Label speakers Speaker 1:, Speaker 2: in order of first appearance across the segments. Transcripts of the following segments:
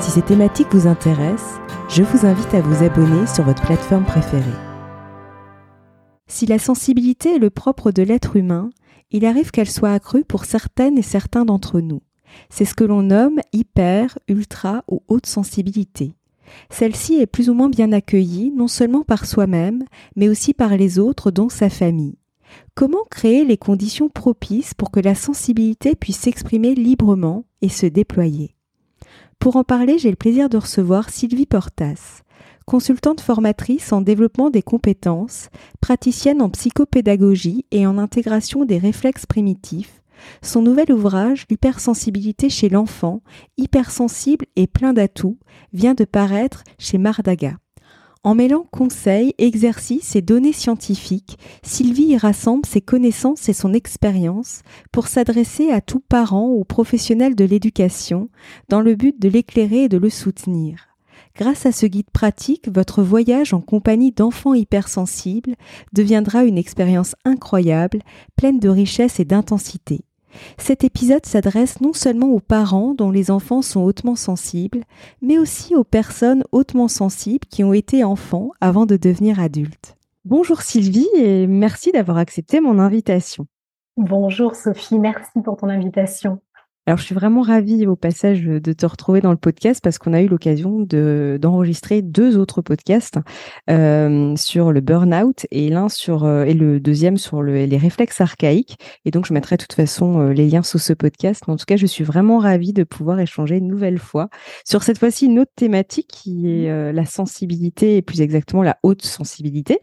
Speaker 1: Si ces thématiques vous intéressent, je vous invite à vous abonner sur votre plateforme préférée. Si la sensibilité est le propre de l'être humain, il arrive qu'elle soit accrue pour certaines et certains d'entre nous. C'est ce que l'on nomme hyper, ultra ou haute sensibilité. Celle-ci est plus ou moins bien accueillie non seulement par soi-même, mais aussi par les autres, dont sa famille. Comment créer les conditions propices pour que la sensibilité puisse s'exprimer librement et se déployer? Pour en parler, j'ai le plaisir de recevoir Sylvie Portas, consultante formatrice en développement des compétences, praticienne en psychopédagogie et en intégration des réflexes primitifs, son nouvel ouvrage, L'hypersensibilité chez l'enfant, hypersensible et plein d'atouts, vient de paraître chez Mardaga. En mêlant conseils, exercices et données scientifiques, Sylvie y rassemble ses connaissances et son expérience pour s'adresser à tout parent ou professionnel de l'éducation dans le but de l'éclairer et de le soutenir. Grâce à ce guide pratique, votre voyage en compagnie d'enfants hypersensibles deviendra une expérience incroyable, pleine de richesse et d'intensité. Cet épisode s'adresse non seulement aux parents dont les enfants sont hautement sensibles, mais aussi aux personnes hautement sensibles qui ont été enfants avant de devenir adultes. Bonjour Sylvie et merci d'avoir accepté mon invitation.
Speaker 2: Bonjour Sophie, merci pour ton invitation.
Speaker 1: Alors, je suis vraiment ravie au passage de te retrouver dans le podcast parce qu'on a eu l'occasion d'enregistrer deux autres podcasts euh, sur le burn-out et l'un sur euh, et le deuxième sur les réflexes archaïques. Et donc, je mettrai de toute façon euh, les liens sous ce podcast. Mais en tout cas, je suis vraiment ravie de pouvoir échanger une nouvelle fois sur cette fois-ci une autre thématique qui est la sensibilité et plus exactement la haute sensibilité.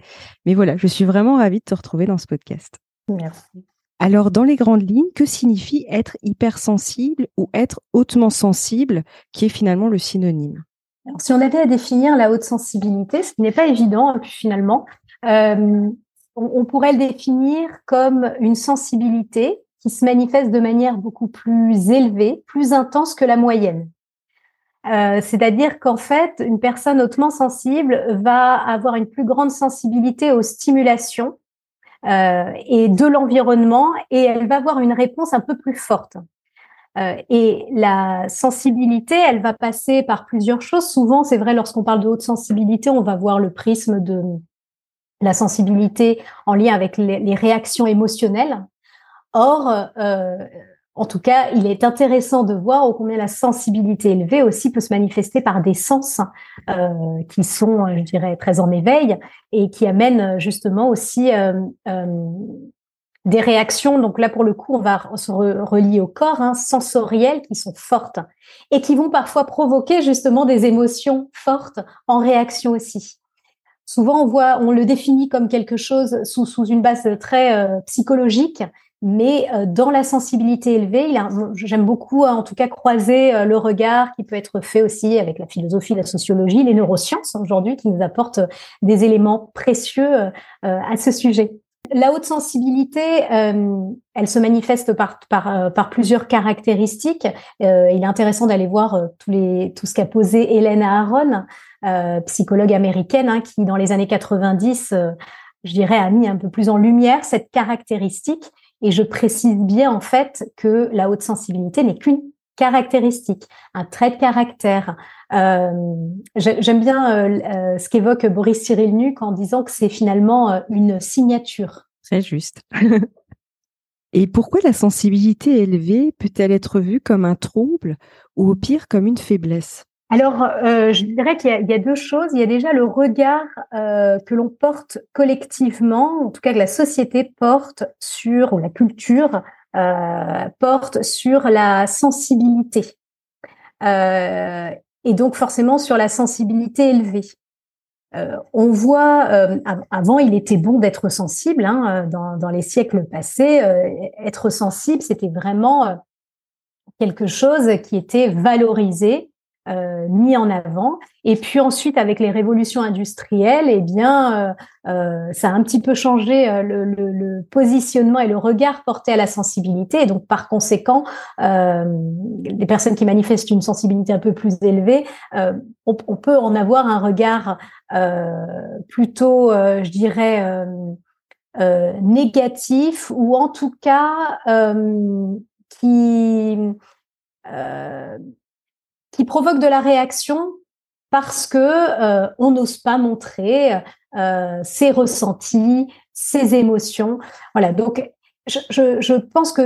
Speaker 1: Mais voilà, je suis vraiment ravie de te retrouver dans ce podcast.
Speaker 2: Merci.
Speaker 1: Alors, dans les grandes lignes, que signifie être hypersensible ou être hautement sensible, qui est finalement le synonyme?
Speaker 2: Si on avait à définir la haute sensibilité, ce qui n'est pas évident hein, finalement, euh, on, pourrait le définir comme une sensibilité qui se manifeste de manière beaucoup plus élevée, plus intense que la moyenne. Euh, c'est-à-dire qu'en fait, une personne hautement sensible va avoir une plus grande sensibilité aux stimulations euh, et de l'environnement et elle va avoir une réponse un peu plus forte. Euh, et la sensibilité, elle va passer par plusieurs choses. Souvent, c'est vrai, lorsqu'on parle de haute sensibilité, on va voir le prisme de la sensibilité en lien avec les, réactions émotionnelles. Or, euh, en tout cas, il est intéressant de voir combien la sensibilité élevée aussi peut se manifester par des sens euh, qui sont, je dirais, très en éveil et qui amènent justement aussi euh, euh, des réactions. Donc là, pour le coup, on va se relier au corps, hein, qui sont fortes et qui vont parfois provoquer justement des émotions fortes en réaction aussi. Souvent, on voit, on le définit comme quelque chose sous une base très psychologique, mais euh, dans la sensibilité élevée, j'aime beaucoup en tout cas croiser euh, le regard qui peut être fait aussi avec la philosophie, la sociologie, les neurosciences aujourd'hui qui nous apportent des éléments précieux euh, à ce sujet. La haute sensibilité, elle se manifeste par, par, par plusieurs caractéristiques. il est intéressant d'aller voir tous les, tout ce qu'a posé Hélène Aharon, psychologue américaine, hein, qui dans les années 90, je dirais, a mis un peu plus en lumière cette caractéristique et je précise bien en fait que la haute sensibilité n'est qu'une caractéristique, un trait de caractère. Euh, J'aime bien euh, euh, ce qu'évoque Boris Cyrulnik en disant que c'est finalement une signature.
Speaker 1: Très juste. Et pourquoi la sensibilité élevée peut-elle être vue comme un trouble ou au pire comme une faiblesse?
Speaker 2: Alors, euh, je dirais qu'il y, a deux choses. Il y a déjà le regard euh, que l'on porte collectivement, en tout cas que la société porte sur, ou la culture euh, porte sur la sensibilité. Et donc forcément sur la sensibilité élevée. On voit, avant il était bon d'être sensible, hein, dans, les siècles passés, être sensible, c'était vraiment quelque chose qui était valorisé euh, mis en avant. Et puis ensuite, avec les révolutions industrielles, eh bien, euh, euh, ça a un petit peu changé le, positionnement et le regard porté à la sensibilité. Et donc, par conséquent, les personnes qui manifestent une sensibilité un peu plus élevée, on, peut en avoir un regard plutôt, je dirais, négatif ou en tout cas qui qui provoque de la réaction parce que euh, on n'ose pas montrer euh, ses ressentis, ses émotions. Voilà. Donc, je, pense que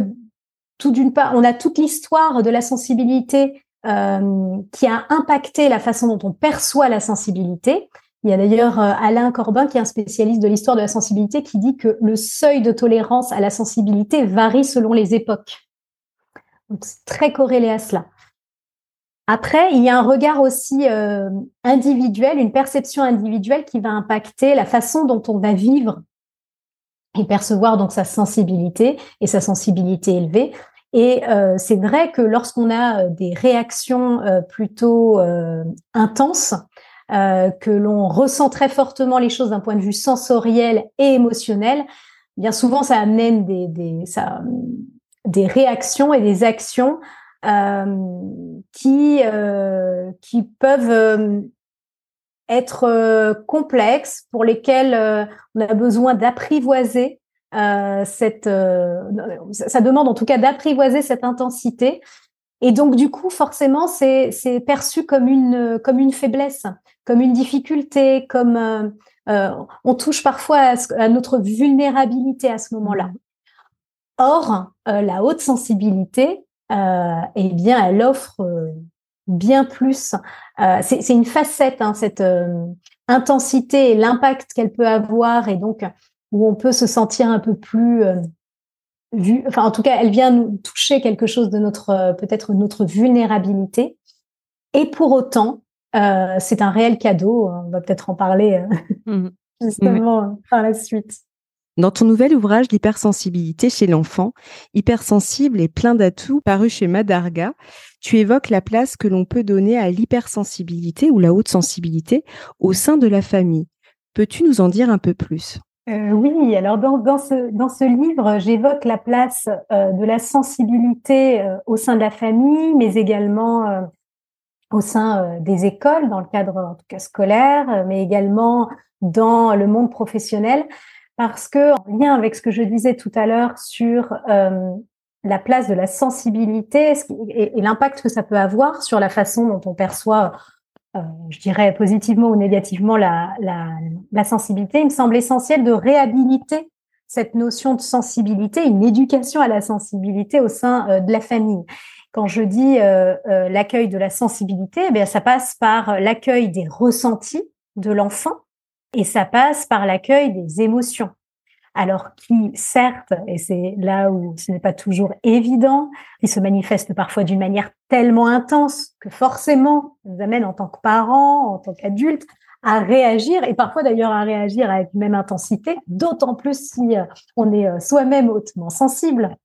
Speaker 2: tout d'une part, on a toute l'histoire de la sensibilité euh, qui a impacté la façon dont on perçoit la sensibilité. Il y a d'ailleurs Alain Corbin, qui est un spécialiste de l'histoire de la sensibilité, qui dit que le seuil de tolérance à la sensibilité varie selon les époques. Donc, c'est très corrélé à cela. Après, il y a un regard aussi euh, individuel, une perception individuelle qui va impacter la façon dont on va vivre et percevoir donc sa sensibilité et sa sensibilité élevée. Et euh, c'est vrai que lorsqu'on a euh, des réactions plutôt intenses, que l'on ressent très fortement les choses d'un point de vue sensoriel et émotionnel, bien souvent ça amène des, réactions et des actions qui euh, qui peuvent euh, être complexes, pour lesquels on a besoin d'apprivoiser cette. ça demande en tout cas d'apprivoiser cette intensité. Et donc du coup, forcément, c'est c'est perçu comme une comme une faiblesse, comme une difficulté, comme euh, on touche parfois à, à, notre vulnérabilité à ce moment-là. Or, euh, la haute sensibilité, euh, eh bien, elle offre euh, bien plus. Euh, c'est une facette, hein, cette intensité et l'impact qu'elle peut avoir, et donc où on peut se sentir un peu plus vu. Enfin, en tout cas, elle vient nous toucher quelque chose de notre peut-être notre vulnérabilité. Et pour autant, c'est un réel cadeau. On va peut-être en parler mmh justement par la suite.
Speaker 1: Dans ton nouvel ouvrage L'hypersensibilité chez l'enfant, hypersensible et plein d'atouts, paru chez Madarga, tu évoques la place que l'on peut donner à l'hypersensibilité ou la haute sensibilité au sein de la famille. Peux-tu nous en dire un peu plus?
Speaker 2: Euh, oui, alors dans, ce, dans ce livre, j'évoque la place euh, de la sensibilité euh, au sein de la famille, mais également au sein des écoles, dans le cadre scolaire, mais également dans le monde professionnel parce que en lien avec ce que je disais tout à l'heure sur euh, la place de la sensibilité et, l'impact que ça peut avoir sur la façon dont on perçoit, euh, je dirais positivement ou négativement la, la, sensibilité, il me semble essentiel de réhabiliter cette notion de sensibilité, une éducation à la sensibilité au sein euh, de la famille. Quand je dis l'accueil de la sensibilité, eh ça passe par l'accueil des ressentis de l'enfant et ça passe par l'accueil des émotions. Alors qui, certes, et c'est là où ce n'est pas toujours évident, qui se manifeste parfois d'une manière tellement intense que forcément nous amène en tant que parents, en tant qu'adultes, à réagir, et parfois d'ailleurs à réagir avec même intensité, d'autant plus si euh, on est euh, soi-même hautement sensible.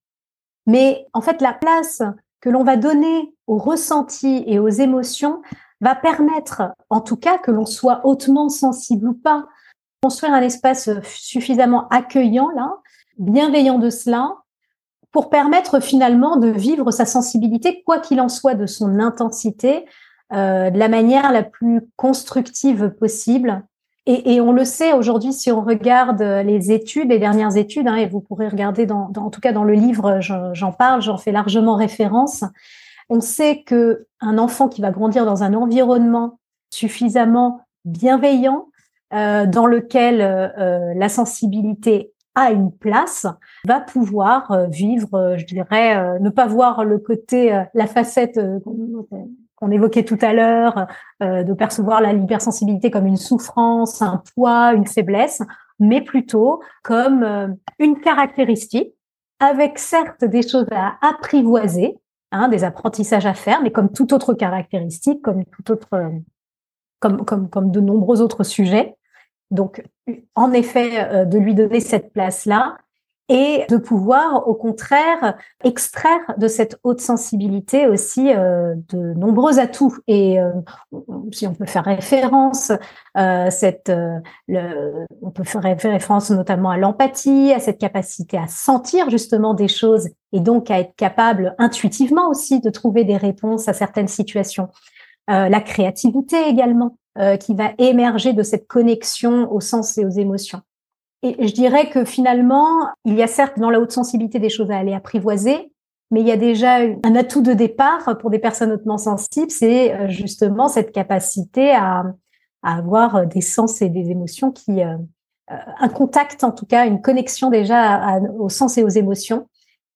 Speaker 2: Mais en fait, la place que l'on va donner aux ressentis et aux émotions va permettre, en tout cas, que l'on soit hautement sensible ou pas, construire un espace suffisamment accueillant, là, bienveillant de cela, pour permettre finalement de vivre sa sensibilité, quoi qu'il en soit de son intensité, euh, de la manière la plus constructive possible. Et, on le sait aujourd'hui, si on regarde les études, les dernières études, hein, et vous pourrez regarder, dans, en tout cas dans le livre, j'en parle, j'en fais largement référence. On sait que un enfant qui va grandir dans un environnement suffisamment bienveillant, euh, dans lequel euh, euh, la sensibilité a une place, va pouvoir vivre, je dirais, ne pas voir le côté, la facette qu'on évoquait tout à l'heure, de percevoir la hypersensibilité comme une souffrance, un poids, une faiblesse, mais plutôt comme une caractéristique, avec certes des choses à apprivoiser, Hein, des apprentissages à faire, mais comme toute autre caractéristique, comme tout autre, comme, comme, comme de nombreux autres sujets. Donc, en effet, euh, de lui donner cette place-là et de pouvoir au contraire extraire de cette haute sensibilité aussi euh, de nombreux atouts et euh, si on peut faire référence euh, cette le, on peut faire référence notamment à l'empathie à cette capacité à sentir justement des choses et donc à être capable intuitivement aussi de trouver des réponses à certaines situations. La créativité également qui va émerger de cette connexion au sens et aux émotions. Et je dirais que finalement, il y a certes dans la haute sensibilité des choses à aller apprivoiser, mais il y a déjà un atout de départ pour des personnes hautement sensibles, c'est euh, justement cette capacité à, avoir des sens et des émotions qui, euh, euh, un contact en tout cas, une connexion déjà aux sens et aux émotions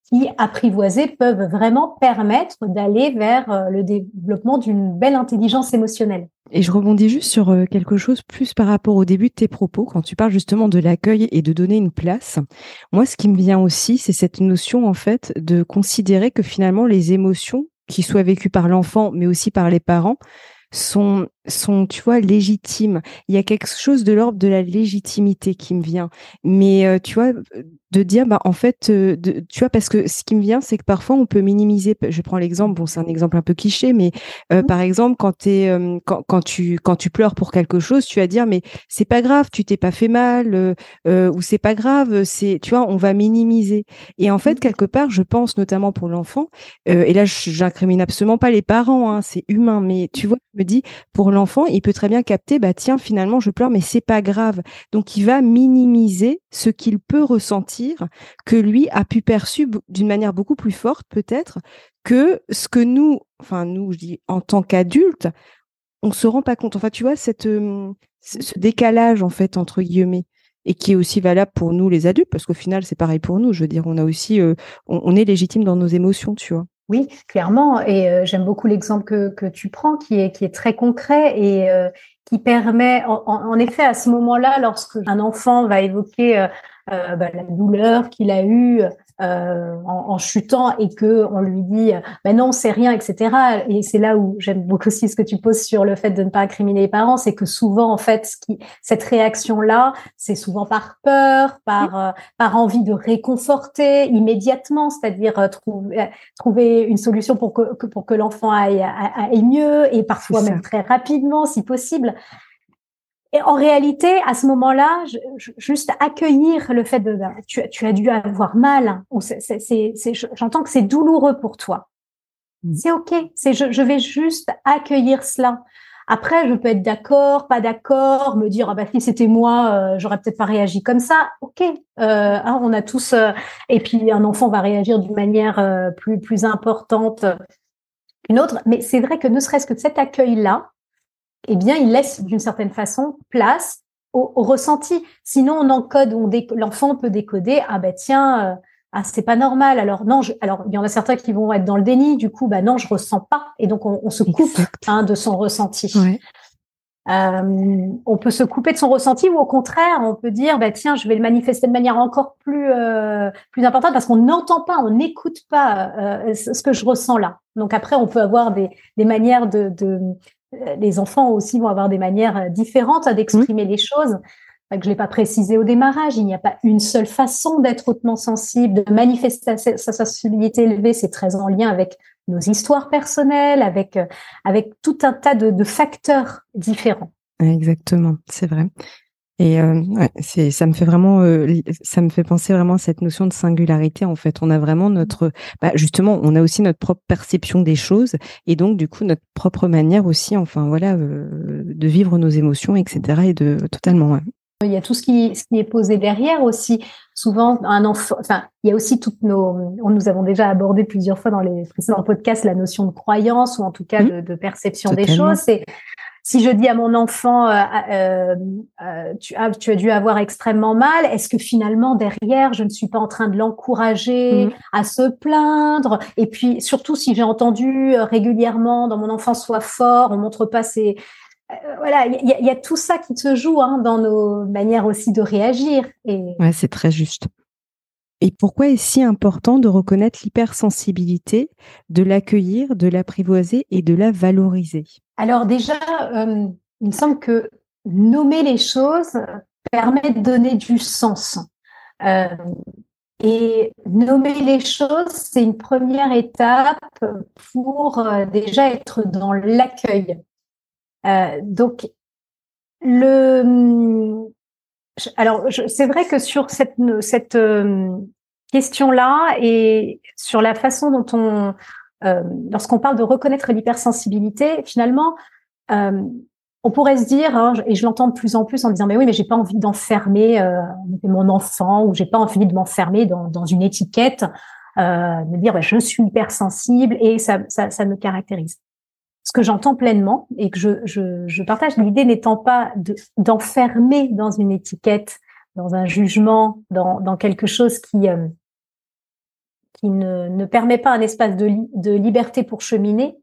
Speaker 2: qui, apprivoisés, peuvent vraiment permettre d'aller vers euh, le développement d'une belle intelligence émotionnelle.
Speaker 1: Et je rebondis juste sur euh, quelque chose plus par rapport au début de tes propos, quand tu parles justement de l'accueil et de donner une place. Moi, ce qui me vient aussi, c'est cette notion, en fait, de considérer que finalement, les émotions, qui soient vécues par l'enfant, mais aussi par les parents, sont, sont, tu vois, légitimes. Il y a quelque chose de l'ordre de la légitimité qui me vient. Mais, euh, tu vois, de dire bah en fait euh, de, tu vois parce que ce qui me vient c'est que parfois on peut minimiser je prends l'exemple bon c'est un exemple un peu cliché mais euh, mmh. par exemple quand es, euh, quand, quand tu quand tu pleures pour quelque chose tu vas dire mais c'est pas grave tu t'es pas fait mal ou c'est pas grave c'est tu vois on va minimiser et en fait mmh. quelque part je pense notamment pour l'enfant et là j'incrimine absolument pas les parents hein, c'est humain mais tu vois me dis pour l'enfant il peut très bien capter bah tiens finalement je pleure mais c'est pas grave donc il va minimiser ce qu'il peut ressentir que lui a pu perçu d'une manière beaucoup plus forte peut-être que ce que nous, enfin nous, je dis en tant qu'adultes, on se rend pas compte. Enfin, tu vois, cette, ce décalage en fait entre guillemets et qui est aussi valable pour nous les adultes parce qu'au final c'est pareil pour nous. Je veux dire, on a aussi, on, est légitime dans nos émotions, tu vois.
Speaker 2: Oui, clairement. Et euh, j'aime beaucoup l'exemple que, que, tu prends, qui est, qui est très concret et qui permet, en, en, effet, à ce moment-là, lorsque un enfant va évoquer euh, bah, la douleur qu'il a eue euh, en, en, chutant et que on lui dit ben non c'est rien etc et c'est là où j'aime beaucoup aussi ce que tu poses sur le fait de ne pas incriminer les parents c'est que souvent en fait ce qui, cette réaction là c'est souvent par peur par euh, par envie de réconforter immédiatement c'est-à-dire trouver trouver une solution pour que, pour que l'enfant aille, aille mieux et parfois même très rapidement si possible et en réalité, à ce moment-là, juste accueillir le fait de ben, tu, tu, as dû avoir mal. J'entends que c'est douloureux pour toi. Mm. C'est ok. C'est je, je, vais juste accueillir cela. Après, je peux être d'accord, pas d'accord, me dire ah bah si c'était moi, euh, j'aurais peut-être pas réagi comme ça. Ok. Euh, hein, on a tous. Euh, et puis un enfant va réagir d'une manière euh, plus plus importante qu'une autre. Mais c'est vrai que ne serait-ce que cet accueil-là, eh bien, il laisse d'une certaine façon place au, ressenti. Sinon, on encode, on l'enfant peut décoder. Ah ben tiens, euh, ah c'est pas normal. Alors non, je, alors il y en a certains qui vont être dans le déni. Du coup, bah non, je ressens pas. Et donc on, se coupe hein, de son ressenti. Euh, on peut se couper de son ressenti ou au contraire, on peut dire bah tiens, je vais le manifester de manière encore plus euh, plus importante parce qu'on n'entend pas, on n'écoute pas euh, ce que je ressens là. Donc après, on peut avoir des, des manières de, de, les enfants aussi vont avoir des manières euh, différentes d'exprimer les choses. Que je l'ai pas précisé au démarrage, il n'y a pas une seule façon d'être hautement sensible, de manifester sa sensibilité élevée. C'est très en lien avec nos histoires personnelles, avec euh, avec tout un tas de, de facteurs différents.
Speaker 1: Exactement, c'est vrai. Et euh, ouais, c'est, ça me fait vraiment, euh, ça me fait penser vraiment à cette notion de singularité. En fait, on a vraiment notre, bah, justement, on a aussi notre propre perception des choses, et donc du coup notre propre manière aussi, enfin voilà, euh, de vivre nos émotions, etc. Et de totalement.
Speaker 2: Il y a tout ce qui, ce qui est posé derrière aussi. Souvent, un enfant, enfin, il y a aussi toutes nos, nous avons déjà abordé plusieurs fois dans les précédents podcasts la notion de croyance ou en tout cas mmh. de, de perception des choses. C'est si je dis à mon enfant, euh, euh, euh, tu, as, tu as dû avoir extrêmement mal, est-ce que finalement derrière, je ne suis pas en train de l'encourager mmh. à se plaindre? Et puis surtout, si j'ai entendu régulièrement dans mon enfant soit fort, on montre pas ses voilà, il y, a tout ça qui se joue hein, dans nos manières aussi de réagir.
Speaker 1: Et... Ouais, c'est très juste. Et pourquoi est-ce si important de reconnaître l'hypersensibilité, de l'accueillir, de l'apprivoiser et de la valoriser?
Speaker 2: Alors déjà, euh, il me semble que nommer les choses permet de donner du sens. Euh, Et nommer les choses, c'est une première étape pour euh, déjà être dans l'accueil. Donc, le, alors c'est vrai que sur cette question-là et sur la façon dont on, euh, lorsqu'on parle de reconnaître l'hypersensibilité, finalement, euh, on pourrait se dire, hein, et je l'entends de plus en plus en disant, mais oui, mais j'ai pas envie d'enfermer euh, mon enfant ou j'ai pas envie de m'enfermer dans, dans, une étiquette, euh, de dire, bah, je suis hypersensible et ça, ça, ça me caractérise. Ce que j'entends pleinement et que je, je, je partage, l'idée n'étant pas d'enfermer dans une étiquette, dans un jugement, dans, dans quelque chose qui euh, qui ne, ne permet pas un espace de, de liberté pour cheminer,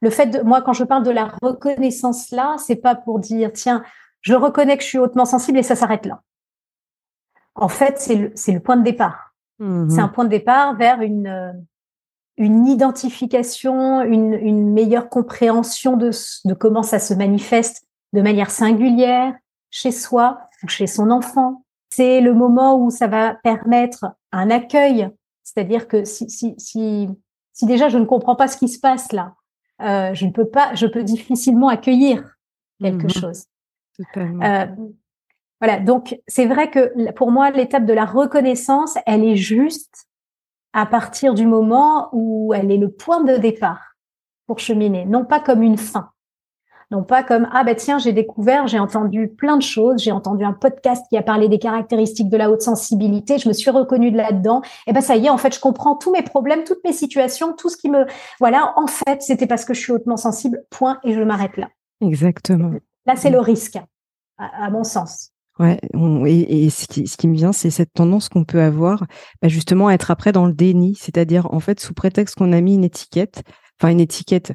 Speaker 2: le fait de moi quand je parle de la reconnaissance là, c'est pas pour dire tiens, je reconnais que je suis hautement sensible et ça s'arrête là. En fait, c'est le, c'est le point de départ. Mmh c'est un point de départ vers une une identification, une, une meilleure compréhension de, de comment ça se manifeste de manière singulière chez soi ou chez son enfant. C'est le moment où ça va permettre un accueil, c'est-à-dire que si, si, si, si déjà je ne comprends pas ce qui se passe là, euh, je ne peux pas, je peux difficilement accueillir quelque mhm. chose. Euh, voilà, donc c'est vrai que pour moi, l'étape de la reconnaissance, elle est juste à partir du moment où elle est le point de départ pour cheminer, non pas comme une fin, non pas comme ah ben tiens j'ai découvert, j'ai entendu plein de choses, j'ai entendu un podcast qui a parlé des caractéristiques de la haute sensibilité, je me suis reconnue de là-dedans, et ben ça y est en fait je comprends tous mes problèmes, toutes mes situations, tout ce qui me voilà en fait c'était parce que je suis hautement sensible, point et je m'arrête là.
Speaker 1: Exactement.
Speaker 2: Là c'est le risque à, mon sens.
Speaker 1: Ouais, et, ce, qui, ce, qui, me vient, c'est cette tendance qu'on peut avoir, bah justement, à être après dans le déni, c'est-à-dire en fait sous prétexte qu'on a mis une étiquette, enfin une étiquette,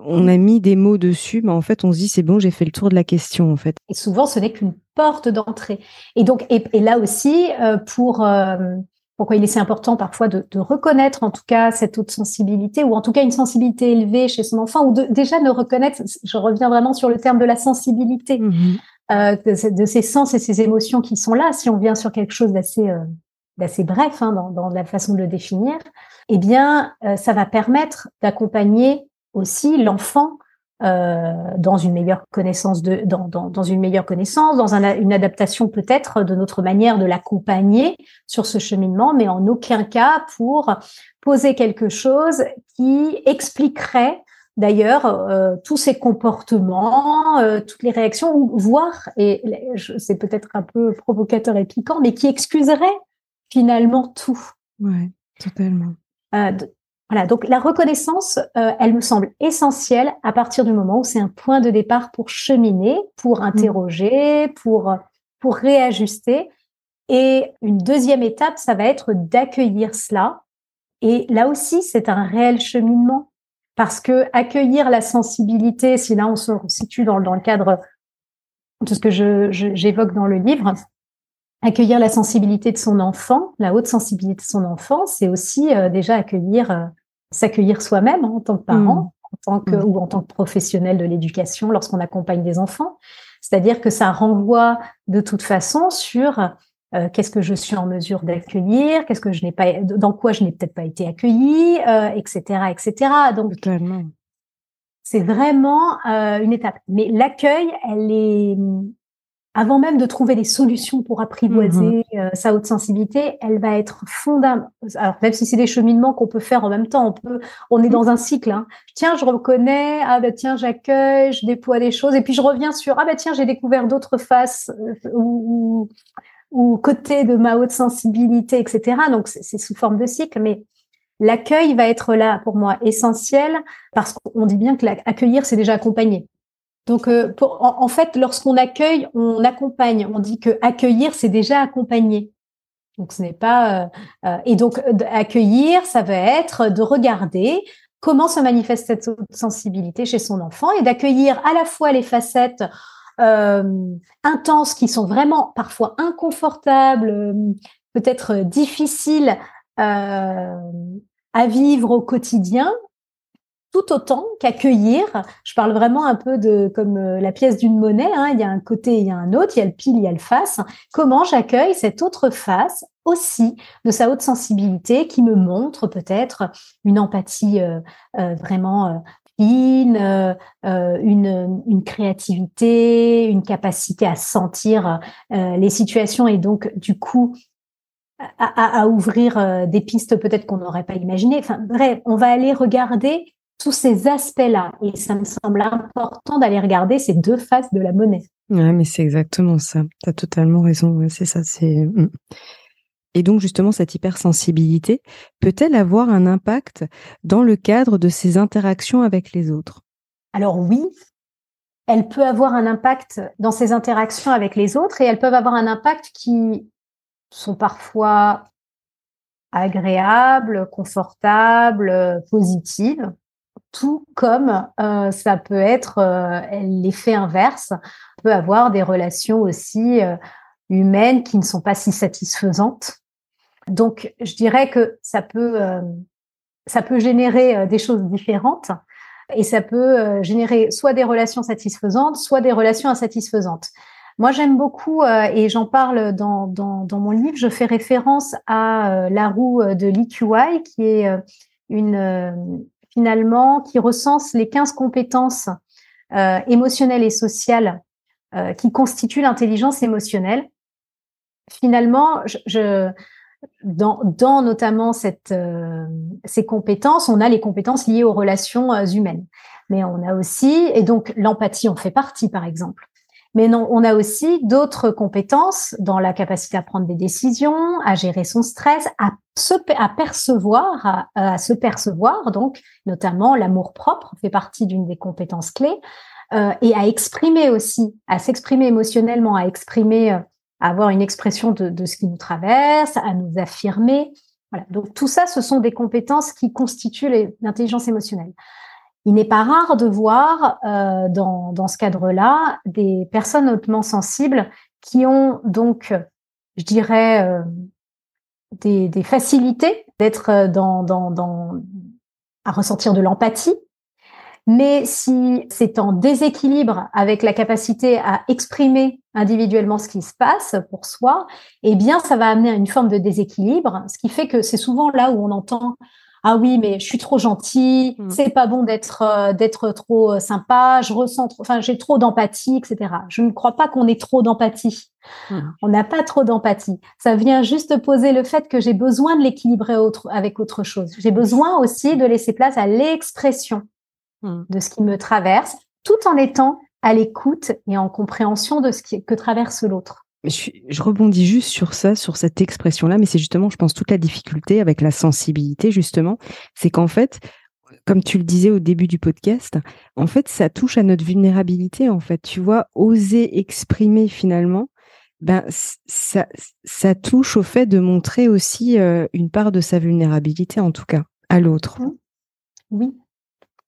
Speaker 1: on a mis des mots dessus, mais en fait, on se dit c'est bon, j'ai fait le tour de la question en fait.
Speaker 2: Et souvent, ce n'est qu'une porte d'entrée. Et donc, et, là aussi, euh, pour euh, pourquoi il est si important parfois de, reconnaître en tout cas cette haute sensibilité ou en tout cas une sensibilité élevée chez son enfant ou de, déjà de reconnaître. Je reviens vraiment sur le terme de la sensibilité, mmh euh, de, ces sens et ces émotions qui sont là. Si on vient sur quelque chose d'assez d'assez bref hein, dans, dans, la façon de le définir, eh bien, ça va permettre d'accompagner aussi l'enfant euh, dans une meilleure connaissance de dans, dans, dans une meilleure connaissance, dans un, une adaptation peut-être de notre manière de l'accompagner sur ce cheminement, mais en aucun cas pour poser quelque chose qui expliquerait d'ailleurs euh, tous ces comportements, euh, toutes les réactions, voire, et c'est peut-être un peu provocateur et piquant, mais qui excuserait finalement tout.
Speaker 1: Ouais, totalement.
Speaker 2: Voilà, donc la reconnaissance, euh, elle me semble essentielle à partir du moment où c'est un point de départ pour cheminer, pour mmh. interroger, pour pour réajuster. Et une deuxième étape, ça va être d'accueillir cela. Et là aussi, c'est un réel cheminement parce que accueillir la sensibilité, si là on se situe dans, dans le cadre de ce que je, j'évoque dans le livre, accueillir la sensibilité de son enfant, la haute sensibilité de son enfant, c'est aussi euh, déjà accueillir euh, s'accueillir soi-même hein, en tant que parent, mmh. en tant que, mmh. ou en tant que professionnel de l'éducation lorsqu'on accompagne des enfants. C'est-à-dire que ça renvoie de toute façon sur euh, qu'est-ce que je suis en mesure d'accueillir, qu'est-ce que je n'ai pas, dans quoi je n'ai peut-être pas été accueillie, euh, etc., etc. Donc, c'est vraiment euh, une étape. Mais l'accueil, elle est avant même de trouver des solutions pour apprivoiser mmh euh, sa haute sensibilité, elle va être fondamentale. Alors même si c'est des cheminements qu'on peut faire en même temps, on peut, on est dans un cycle. Hein. Tiens, je reconnais, ah bah tiens, j'accueille, je déploie des choses, et puis je reviens sur ah bah tiens, j'ai découvert d'autres faces euh, ou, ou, côtés de ma haute sensibilité, etc. Donc c'est sous forme de cycle, mais l'accueil va être là pour moi essentiel parce qu'on dit bien que l'accueillir c'est déjà accompagner. Donc, euh, en, fait, lorsqu'on accueille, on accompagne. On dit que accueillir, c'est déjà accompagner. Donc, ce n'est pas. Euh, euh, et donc, accueillir, ça va être de regarder comment se manifeste cette sensibilité chez son enfant et d'accueillir à la fois les facettes intenses qui sont vraiment parfois inconfortables, peut-être difficiles à vivre au quotidien, tout autant qu'accueillir. Je parle vraiment un peu de comme euh, la pièce d'une monnaie. Hein. Il y a un côté, il y a un autre, il y a le pile, il y a le face. Comment j'accueille cette autre face aussi de sa haute sensibilité qui me montre peut-être une empathie euh, euh, vraiment fine, une, une, créativité, une capacité à sentir les situations et donc du coup à, à, ouvrir des pistes peut-être qu'on n'aurait pas imaginées. Enfin bref, on va aller regarder tous ces aspects-là. Et ça me semble important d'aller regarder ces deux faces de la monnaie.
Speaker 1: Ouais, mais c'est exactement ça. Tu as totalement raison. c'est ça. C'est. Mm. Et donc, justement, cette hypersensibilité peut-elle avoir un impact dans le cadre de ces interactions avec les autres?
Speaker 2: Alors oui, elle peut avoir un impact dans ses interactions avec les autres et elles peuvent avoir un impact qui sont parfois agréables, confortables, positives tout comme euh, ça peut être euh, l'effet inverse, on peut avoir des relations aussi euh, humaines qui ne sont pas si satisfaisantes. Donc, je dirais que ça peut, ça peut générer des choses différentes et ça peut générer soit des relations satisfaisantes, soit des relations insatisfaisantes. Moi, j'aime beaucoup, et j'en parle dans, dans, dans, mon livre, je fais référence à la roue de l'EQI, qui est une, finalement qui recense les 15 compétences euh, émotionnelles et sociales euh, qui constituent l'intelligence émotionnelle. Finalement, je, dans, dans, notamment cette, euh, ces compétences, on a les compétences liées aux relations humaines. Mais on a aussi, et donc l'empathie en fait partie, par exemple. Mais non, on a aussi d'autres compétences dans la capacité à prendre des décisions, à gérer son stress, à se à percevoir, à, se percevoir, donc notamment l'amour propre fait partie d'une des compétences clés, euh, et à exprimer aussi, à s'exprimer émotionnellement, à exprimer, euh, à avoir une expression de, de ce qui nous traverse, à nous affirmer. Voilà. Donc tout ça, ce sont des compétences qui constituent l'intelligence émotionnelle. Il n'est pas rare de voir euh, dans, dans ce cadre-là des personnes hautement sensibles qui ont donc, je dirais, euh, des, des, facilités d'être euh, dans, dans, dans, à ressentir de l'empathie. Mais si c'est en déséquilibre avec la capacité à exprimer individuellement ce qui se passe pour soi, eh bien, ça va amener à une forme de déséquilibre, ce qui fait que c'est souvent là où on entend ah oui mais je suis trop gentil, mm. c'est pas bon d'être euh, d'être trop euh, sympa, je ressens enfin j'ai trop d'empathie, etc. Je ne crois pas qu'on ait trop d'empathie. Mm. On n'a pas trop d'empathie. Ça vient juste poser le fait que j'ai besoin de l'équilibrer autre, avec autre chose. J'ai besoin aussi de laisser place à l'expression mm. de ce qui me traverse, tout en étant à l'écoute et en compréhension de ce qui, que traverse l'autre.
Speaker 1: Je, rebondis juste sur ça, sur cette expression-là, mais c'est justement, je pense, toute la difficulté avec la sensibilité, justement, c'est qu'en fait, comme tu le disais au début du podcast, en fait, ça touche à notre vulnérabilité, en fait. Tu vois, oser exprimer finalement, ben, ça, ça touche au fait de montrer aussi euh, une part de sa vulnérabilité, en tout cas, à l'autre.
Speaker 2: Oui,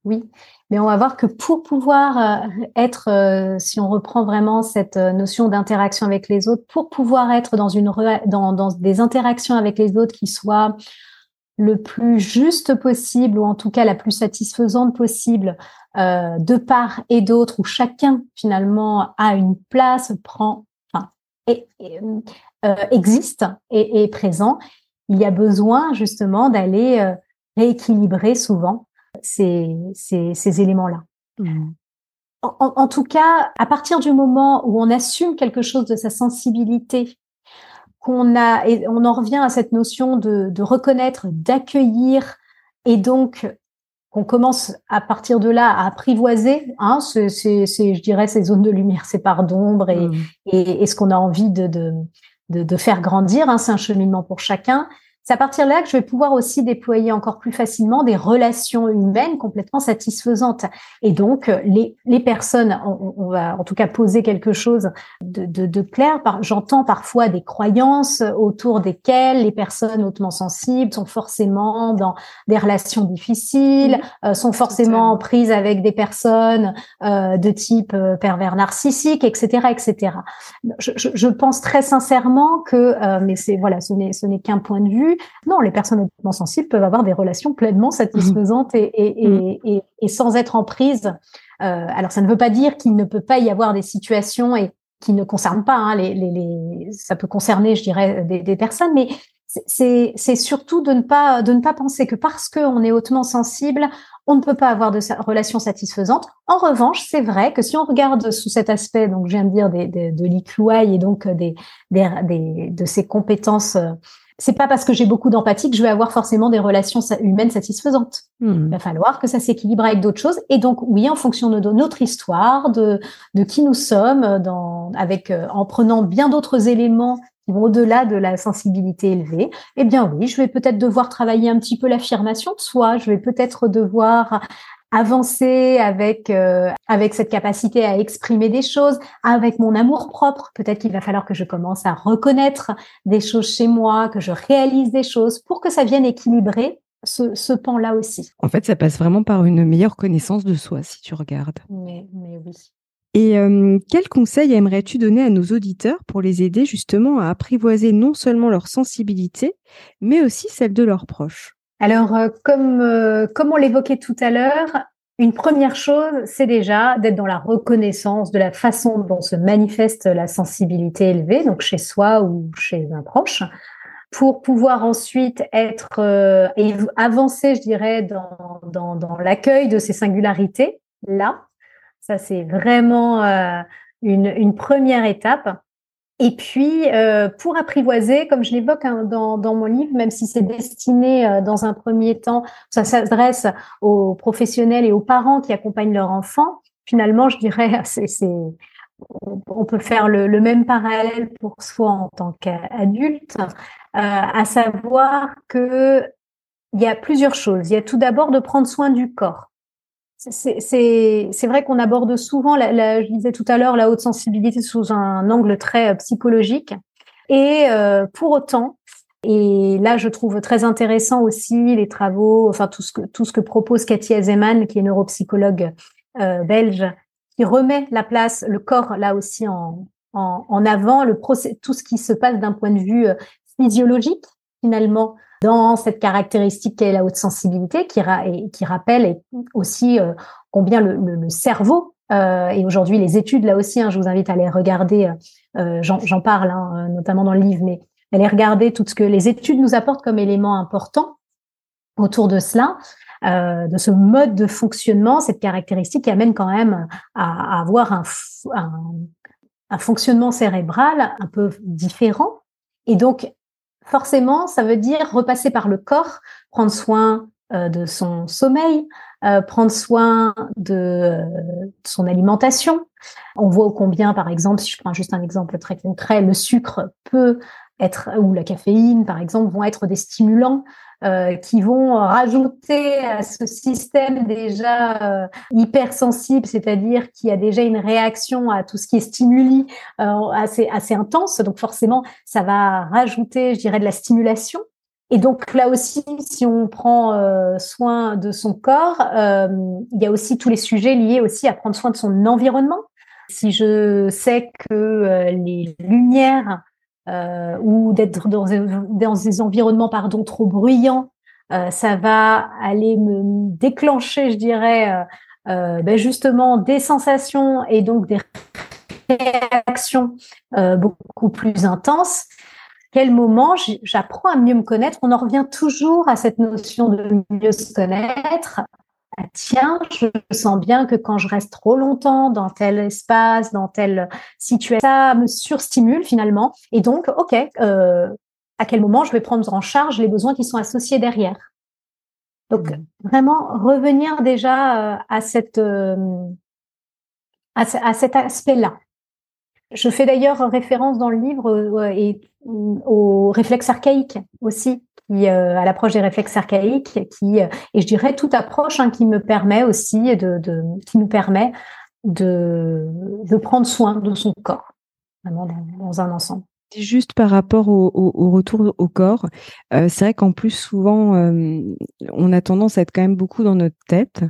Speaker 2: oui, mais on va voir que pour pouvoir euh, être, euh, si on reprend vraiment cette euh, notion d'interaction avec les autres, pour pouvoir être dans, une, dans, des interactions avec les autres qui soient le plus juste possible ou en tout cas la plus satisfaisante possible de part et d'autre où chacun finalement a une place, prend, enfin, existe et est présent, il y a besoin justement d'aller rééquilibrer souvent ces, ces, ces éléments-là. Mmh. En, en, tout cas, à partir du moment où on assume quelque chose de sa sensibilité, qu'on a, et on en revient à cette notion de, de reconnaître, d'accueillir, et donc qu'on commence à partir de là à apprivoiser, hein, c'est, je dirais, ces zones de lumière, ces parts d'ombre et, mmh. et, et, ce qu'on a envie de, de, de, de faire grandir. Hein, c'est un cheminement pour chacun. C'est à partir de là que je vais pouvoir aussi déployer encore plus facilement des relations humaines complètement satisfaisantes. Et donc, les, les personnes, on, va en tout cas poser quelque chose de, de, de clair. J'entends parfois des croyances autour desquelles les personnes hautement sensibles sont forcément dans des relations difficiles, euh, sont forcément en prise avec des personnes euh, de type euh, pervers narcissique, etc., etc. Je, je, je, pense très sincèrement que, mais c'est voilà, ce n'est ce n'est qu'un point de vue plus. Non, les personnes hautement sensibles peuvent avoir des relations pleinement satisfaisantes et, et, et, et, et sans être en prise. Euh, alors, ça ne veut pas dire qu'il ne peut pas y avoir des situations et qui ne concernent pas hein, les, les, les, ça peut concerner, je dirais, des, des personnes, mais c'est surtout de ne pas de ne pas penser que parce qu'on est hautement sensible, on ne peut pas avoir de relation satisfaisante. En revanche, c'est vrai que si on regarde sous cet aspect, donc je viens de dire des, des, de l'IQI et donc des, des, de ses compétences, euh, c'est pas parce que j'ai beaucoup d'empathie que je vais avoir forcément des relations humaines satisfaisantes. Hmm. Il va falloir que ça s'équilibre avec d'autres choses. Et donc, oui, en fonction de notre histoire, de, de qui nous sommes, dans, avec, euh, en prenant bien d'autres éléments qui vont au-delà de la sensibilité élevée, eh bien oui, je vais peut-être devoir travailler un petit peu l'affirmation de soi, je vais peut-être devoir avancer avec euh, avec cette capacité à exprimer des choses, avec mon amour propre. Peut-être qu'il va falloir que je commence à reconnaître des choses chez moi, que je réalise des choses pour que ça vienne équilibrer ce, ce pan-là aussi.
Speaker 1: En fait, ça passe vraiment par une meilleure connaissance de soi, si tu regardes.
Speaker 2: Mais, mais oui.
Speaker 1: Et euh, quels conseils aimerais-tu donner à nos auditeurs pour les aider justement à apprivoiser non seulement leur sensibilité, mais aussi celle de leurs proches?
Speaker 2: Alors, euh, comme, euh, comme on l'évoquait tout à l'heure, une première chose, c'est déjà d'être dans la reconnaissance de la façon dont se manifeste la sensibilité élevée, donc chez soi ou chez un proche, pour pouvoir ensuite être et avancer, je dirais, dans, dans, dans l'accueil de ces singularités là ça, c'est vraiment euh, une, une, première étape. Et puis, euh, pour apprivoiser, comme je l'évoque hein, dans, dans, mon livre, même si c'est destiné euh, dans un premier temps, ça s'adresse aux professionnels et aux parents qui accompagnent leur enfant. Finalement, je dirais, c'est, on peut faire le, le, même parallèle pour soi en tant qu'adulte, à savoir que il y a plusieurs choses. Il y a tout d'abord de prendre soin du corps c'est vrai qu'on aborde souvent, la, je disais tout à l'heure, la haute sensibilité sous un angle très euh, psychologique. Et euh, pour autant, et là je trouve très intéressant aussi les travaux, enfin tout ce que tout ce que propose Cathy Azeman, qui est neuropsychologue euh, belge, qui remet la place, le corps là aussi en, en, en avant, le procès, tout ce qui se passe d'un point de vue euh, physiologique finalement dans cette caractéristique qu'est la haute sensibilité, qui, rappelle aussi euh, combien le, cerveau, euh, et aujourd'hui les études là aussi, hein, je vous invite à les regarder, euh, j'en parle hein, notamment dans le livre, mais aller regarder tout ce que les études nous apportent comme élément important autour de cela, de ce mode de fonctionnement, cette caractéristique qui amène quand même à, avoir un, fonctionnement cérébral un peu différent. Et donc, forcément, ça veut dire repasser par le corps, prendre soin euh, de son sommeil, euh, prendre soin de, son alimentation. On voit combien, par exemple, si je prends juste un exemple très concret, le sucre peut être, ou la caféine, par exemple, vont être des stimulants euh, qui vont rajouter à ce système déjà euh, hypersensible, c'est-à-dire qui a déjà une réaction à tout ce qui est stimuli euh, assez, assez intense. Donc forcément, ça va rajouter, je dirais, de la stimulation. Et donc là aussi, si on prend euh, soin de son corps, il y a aussi tous les sujets liés aussi à prendre soin de son environnement. Si je sais que les lumières euh, ou d'être dans, dans, des environnements pardon trop bruyants, euh, ça va aller me déclencher, je dirais, euh, euh ben justement des sensations et donc des réactions euh, beaucoup plus intenses. Quel moment j'apprends à mieux me connaître? On en revient toujours à cette notion de mieux se connaître, tiens, je sens bien que quand je reste trop longtemps dans tel espace, dans telle situation, ça me surstimule finalement. Et donc, ok, euh, à quel moment je vais prendre en charge les besoins qui sont associés derrière. Donc, mmh. vraiment revenir déjà euh, à cette euh, à, cet aspect-là. Je fais d'ailleurs référence dans le livre et au réflexe archaïque aussi, euh, à l'approche des réflexes archaïques, qui euh, et je dirais toute approche hein, qui me permet aussi de, de qui nous permet de, de prendre soin de son corps, vraiment dans, un ensemble.
Speaker 1: juste par rapport au, retour au corps, euh, c'est vrai qu'en plus souvent on a tendance à être quand même beaucoup dans notre tête,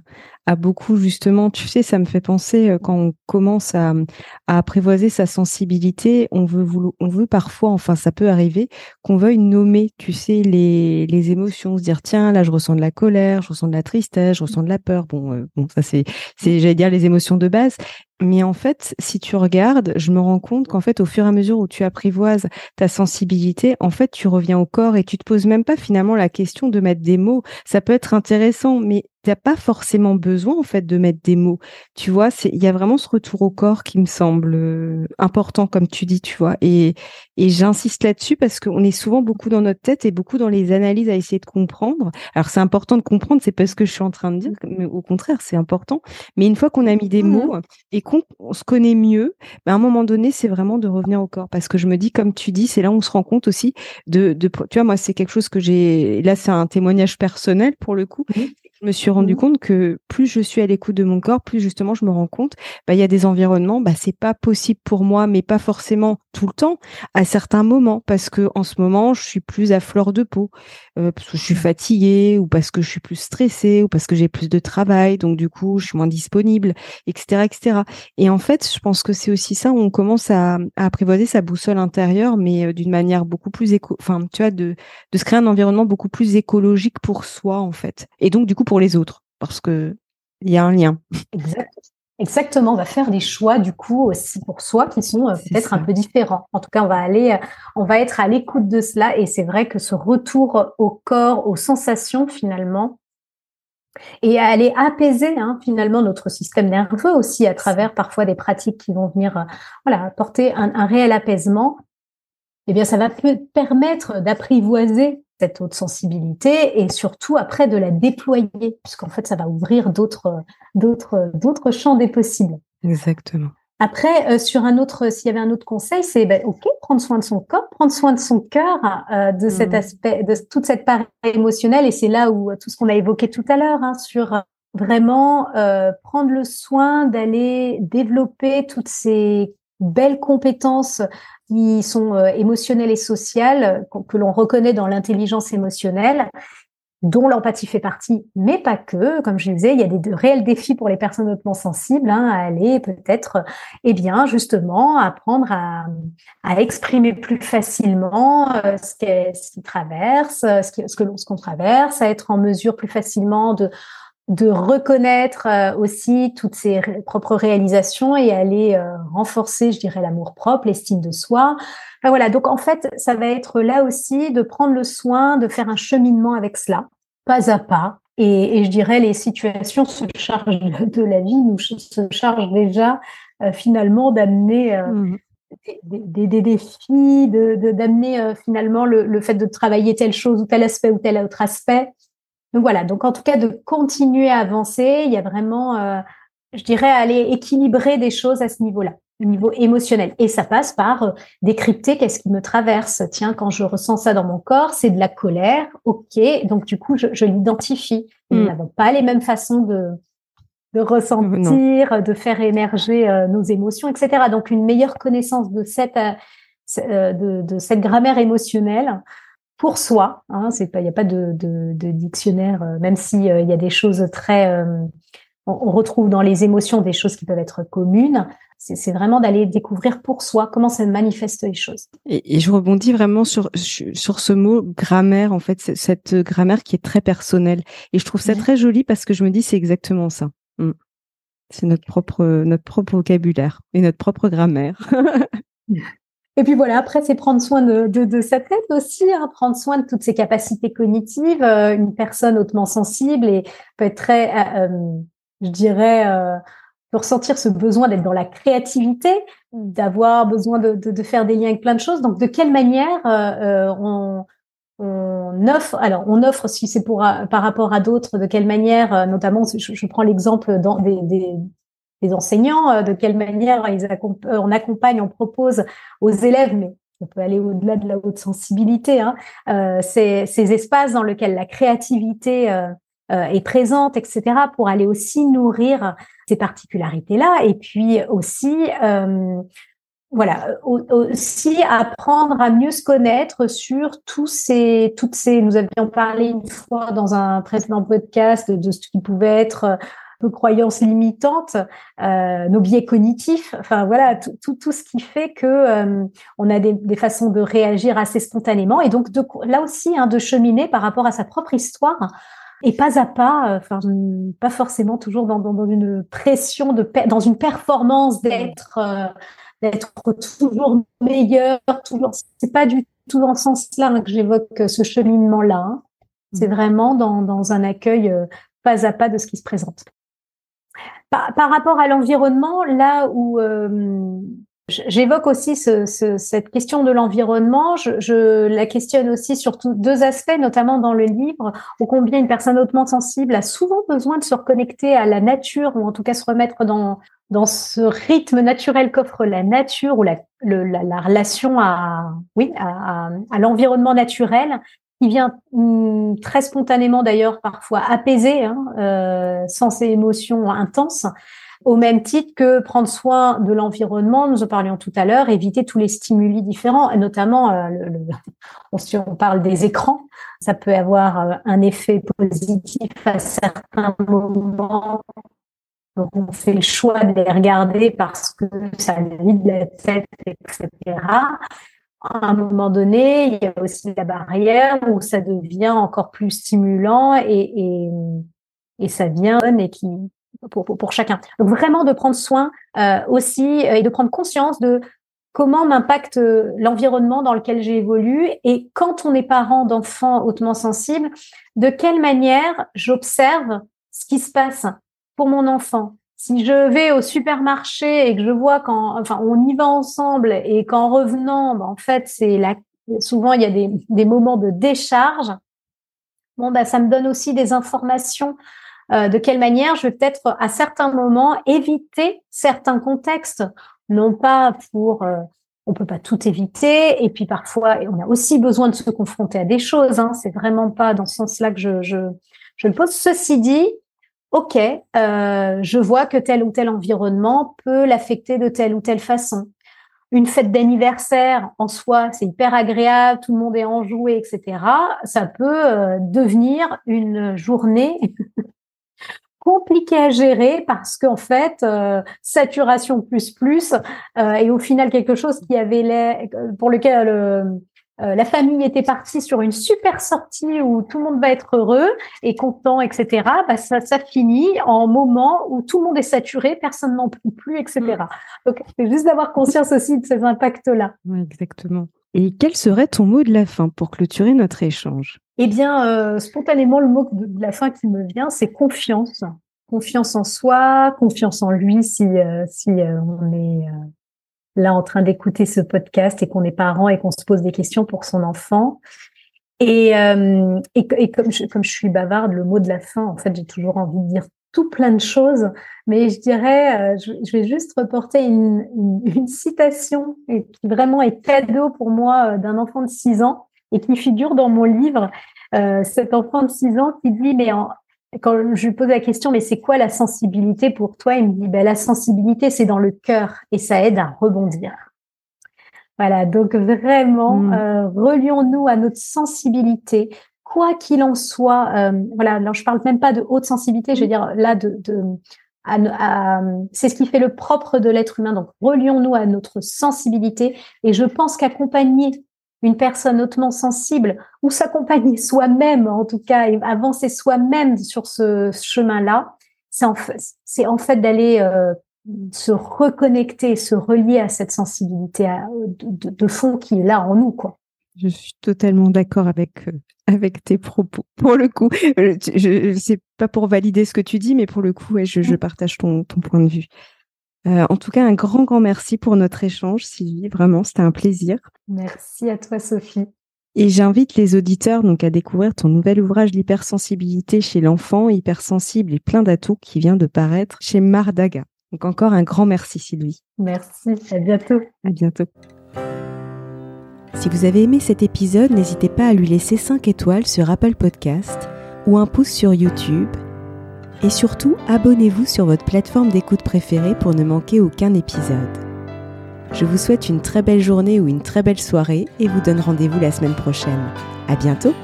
Speaker 1: à beaucoup justement, tu sais, ça me fait penser euh, quand on commence à, à apprivoiser sa sensibilité, on veut, on veut parfois, enfin ça peut arriver, qu'on veuille nommer, tu sais, les, les émotions, se dire tiens là je ressens de la colère, je ressens de la tristesse, je ressens de la peur. Bon, bon ça c'est, c'est j'allais dire les émotions de base, mais en fait, si tu regardes, je me rends compte qu'en fait, au fur et à mesure où tu apprivoises ta sensibilité, en fait, tu reviens au corps et tu te poses même pas finalement la question de mettre des mots. Ça peut être intéressant, mais t'as pas forcément besoin en fait de mettre des mots. Tu vois, c'est il y a vraiment ce retour au corps qui me semble euh, important comme tu dis, tu vois. Et et j'insiste là-dessus parce qu'on est souvent beaucoup dans notre tête et beaucoup dans les analyses à essayer de comprendre. Alors c'est important de comprendre, c'est pas ce que je suis en train de dire, mais au contraire, c'est important. Mais une fois qu'on a mis des mmh mots et qu'on se connaît mieux, ben à un moment donné, c'est vraiment de revenir au corps parce que je me dis comme tu dis, c'est là où on se rend compte aussi de, de tu vois moi c'est quelque chose que j'ai là c'est un témoignage personnel pour le coup, mmh je me suis rendu mmh. compte que plus je suis à l'écoute de mon corps, plus justement je me rends compte, bah, il y a des environnements, bah, c'est pas possible pour moi, mais pas forcément tout le temps, à certains moments, parce que en ce moment, je suis plus à fleur de peau, euh, parce que je suis fatiguée, ou parce que je suis plus stressée, ou parce que j'ai plus de travail, donc du coup, je suis moins disponible, etc., etc. Et en fait, je pense que c'est aussi ça où on commence à, à apprivoiser sa boussole intérieure, mais euh, d'une manière beaucoup plus éco, enfin, tu vois, de, de se créer un environnement beaucoup plus écologique pour soi, en fait. Et donc, du coup, pour les autres, parce que il y a un lien.
Speaker 2: Exactement, on va faire des choix du coup aussi pour soi qui sont euh, peut-être un peu différents. En tout cas, on va aller, euh, on va être à l'écoute de cela et c'est vrai que ce retour au corps, aux sensations finalement, et à aller apaiser hein, finalement notre système nerveux aussi à travers parfois des pratiques qui vont venir, euh, voilà, apporter un, un réel apaisement. Eh bien, ça va permettre d'apprivoiser cette haute sensibilité et surtout après de la déployer puisqu'en fait ça va ouvrir d'autres d'autres d'autres champs des possibles.
Speaker 1: Exactement.
Speaker 2: Après, euh, sur un autre, s'il y avait un autre conseil, c'est ben, ok, prendre soin de son corps, prendre soin de son cœur, euh, de cet mmh. aspect, de toute cette part émotionnelle, et c'est là où tout ce qu'on a évoqué tout à l'heure hein, sur vraiment euh, prendre le soin d'aller développer toutes ces belles compétences qui sont euh, émotionnelles et sociales, que l'on reconnaît dans l'intelligence émotionnelle, dont l'empathie fait partie, mais pas que. Comme je disais, il y a des réels défis pour les personnes hautement sensibles hein, à aller peut-être, eh bien, justement, apprendre à, exprimer plus facilement euh, ce qu'ils traversent, ce, qui, ce traverse, à être en mesure plus facilement de de reconnaître euh, aussi toutes ses propres réalisations et aller euh, renforcer, je dirais, l'amour propre, l'estime de soi. voilà, donc en fait, ça va être là aussi de prendre le soin de faire un cheminement avec cela, pas à pas. Et, et je dirais, les situations se chargent de la vie, nous se chargent déjà euh, finalement d'amener mmh. des, des, défis, de d'amener finalement le, le fait de travailler telle chose ou tel aspect ou tel autre aspect donc voilà, donc en tout cas de continuer à avancer, il y a vraiment, euh, je dirais, aller équilibrer des choses à ce niveau-là, au niveau émotionnel. Et ça passe par euh, décrypter qu'est-ce qui me traverse. Tiens, quand je ressens ça dans mon corps, c'est de la colère, ok. Donc du coup, je, je l'identifie. Nous mm. n'avons pas les mêmes façons de, de ressentir, de faire émerger euh, nos émotions, etc. Donc une meilleure connaissance de cette de, de, cette grammaire émotionnelle pour soi. Hein, c'est pas, il n'y a pas de, de, de dictionnaire, euh, même si euh, il y a des choses très, euh, on, retrouve dans les émotions des choses qui peuvent être communes. C'est vraiment d'aller découvrir pour soi comment ça manifeste les choses.
Speaker 1: Et, et, je rebondis vraiment sur sur ce mot grammaire, en fait, cette grammaire qui est très personnelle. Et je trouve ça très joli parce que je me dis c'est exactement ça. Mm. C'est notre propre notre propre vocabulaire et notre propre grammaire.
Speaker 2: Et puis voilà, après, c'est prendre soin de, de, de, sa tête aussi, hein, prendre soin de toutes ses capacités cognitives. Euh, une personne hautement sensible et peut être très, euh, euh, je dirais, peut ressentir ce besoin d'être dans la créativité, d'avoir besoin de, de, faire des liens avec plein de choses. Donc, de quelle manière on, on offre, alors on offre si c'est pour par rapport à d'autres, de quelle manière, notamment, je, je prends l'exemple des, des les enseignants, euh, de quelle manière ils euh, on accompagne, on propose aux élèves, mais on peut aller au-delà de la haute sensibilité, hein, euh, ces, ces, espaces dans lesquels la créativité est présente, etc., pour aller aussi nourrir ces particularités-là, et puis aussi voilà, aussi apprendre à mieux se connaître sur tous ces, toutes ces, nous avions parlé une fois dans un précédent podcast de, ce qui pouvait être nos croyances limitantes, euh, nos biais cognitifs, enfin voilà, tout, tout, ce qui fait que euh, on a des, des, façons de réagir assez spontanément et donc de, là aussi hein, de cheminer par rapport à sa propre histoire et pas à pas, enfin pas forcément toujours dans, dans, une pression de dans une performance d'être d'être toujours meilleur, toujours. C'est pas du tout dans ce sens-là que j'évoque ce cheminement-là. Hein. C'est mm. vraiment dans, dans, un accueil euh, pas à pas de ce qui se présente. Par, rapport à l'environnement, là où euh, J'évoque aussi ce, ce, cette question de l'environnement. Je, la questionne aussi sur deux aspects, notamment dans le livre, au combien une personne hautement sensible a souvent besoin de se reconnecter à la nature, ou en tout cas se remettre dans, ce rythme naturel qu'offre la nature ou la, la, relation à, l'environnement naturel, qui vient hum, très spontanément d'ailleurs parfois apaiser, hein, euh, sans ces émotions intenses au même titre que prendre soin de l'environnement, nous en parlions tout à l'heure, éviter tous les stimuli différents, et notamment, euh, si on parle des écrans, ça peut avoir euh, un effet positif à certains moments. Donc, on fait le choix de les regarder parce que ça vide la tête, etc. À un moment donné, il y a aussi la barrière où ça devient encore plus stimulant et, et, ça vient et qui, pour, pour, chacun. Donc vraiment de prendre soin euh, aussi euh, et de prendre conscience de comment m'impacte euh, l'environnement dans lequel j'évolue et quand on est parent d'enfants hautement sensibles, de quelle manière j'observe ce qui se passe pour mon enfant. Si je vais au supermarché et que je vois quand, enfin, on y va ensemble et qu'en revenant, ben, en fait, c'est là, souvent il y a des, des moments de décharge. Bon, bah, ça me donne aussi des informations euh, de quelle manière je vais peut-être à certains moments éviter certains contextes, non pas pour euh, on peut pas tout éviter et puis parfois on a aussi besoin de se confronter à des choses. Hein, c'est vraiment pas dans ce sens-là que je, je, je le pose. Ceci dit, ok, euh, je vois que tel ou tel environnement peut l'affecter de telle ou telle façon. Une fête d'anniversaire en soi, c'est hyper agréable, tout le monde est enjoué, etc. Ça peut euh, devenir une journée compliqué à gérer parce qu'en fait, euh, saturation plus plus, euh, et au final quelque chose qui avait l'air, pour lequel euh, la famille était partie sur une super sortie où tout le monde va être heureux et content, etc. Bah, ça, ça finit en moment où tout le monde est saturé, personne n'en peut plus, etc. Mm. Donc, c'est juste d'avoir conscience aussi de ces impacts-là.
Speaker 1: Oui, exactement. Et quel serait ton mot de la fin pour clôturer notre échange?
Speaker 2: Eh bien, euh, spontanément, le mot de la fin qui me vient, c'est confiance. Confiance en soi, confiance en lui si, euh, si euh, on est là en train d'écouter ce podcast et qu'on est parent et qu'on se pose des questions pour son enfant. Et, et, comme, je, comme je suis bavarde, le mot de la fin, en fait, j'ai toujours envie de dire tout plein de choses, mais je dirais, euh, je, vais juste reporter une, une, citation qui vraiment est cadeau pour moi euh, d'un enfant de 6 ans et qui figure dans mon livre. Euh, cet enfant de 6 ans qui dit, mais quand je lui pose la question, mais c'est quoi la sensibilité pour toi? Il me dit, ben, la sensibilité, c'est dans le cœur et ça aide à rebondir. Voilà, donc vraiment, mmh. relions-nous à notre sensibilité, quoi qu'il en soit, euh, voilà, alors je parle même pas de haute sensibilité, je veux dire là de, de c'est ce qui fait le propre de l'être humain. Donc relions-nous à notre sensibilité et je pense qu'accompagner une personne hautement sensible ou s'accompagner soi-même, en tout cas, et avancer soi-même sur ce chemin-là, c'est en fait, c'est en fait d'aller euh, se reconnecter, se relier à cette sensibilité de, de, fond qui est là en nous, quoi.
Speaker 1: Je suis totalement d'accord avec euh, avec tes propos. Pour le coup, euh, je c'est pas pour valider ce que tu dis, mais pour le coup, je, je, partage ton, ton point de vue. Euh, en tout cas, un grand, grand merci pour notre échange, Sylvie. Vraiment, c'était un plaisir.
Speaker 2: Merci à toi, Sophie.
Speaker 1: Et j'invite les auditeurs donc à découvrir ton nouvel ouvrage L'hypersensibilité chez l'enfant, hypersensible et plein d'atouts qui vient de paraître chez Mardaga. Donc encore un grand merci, Sylvie.
Speaker 2: Merci. À bientôt.
Speaker 1: À bientôt. Si vous avez aimé cet épisode, n'hésitez pas à lui laisser 5 étoiles sur Apple Podcast ou un pouce sur YouTube. Et surtout, abonnez-vous sur votre plateforme d'écoute préférée pour ne manquer aucun épisode. Je vous souhaite une très belle journée ou une très belle soirée et vous donne rendez-vous la semaine prochaine. À bientôt!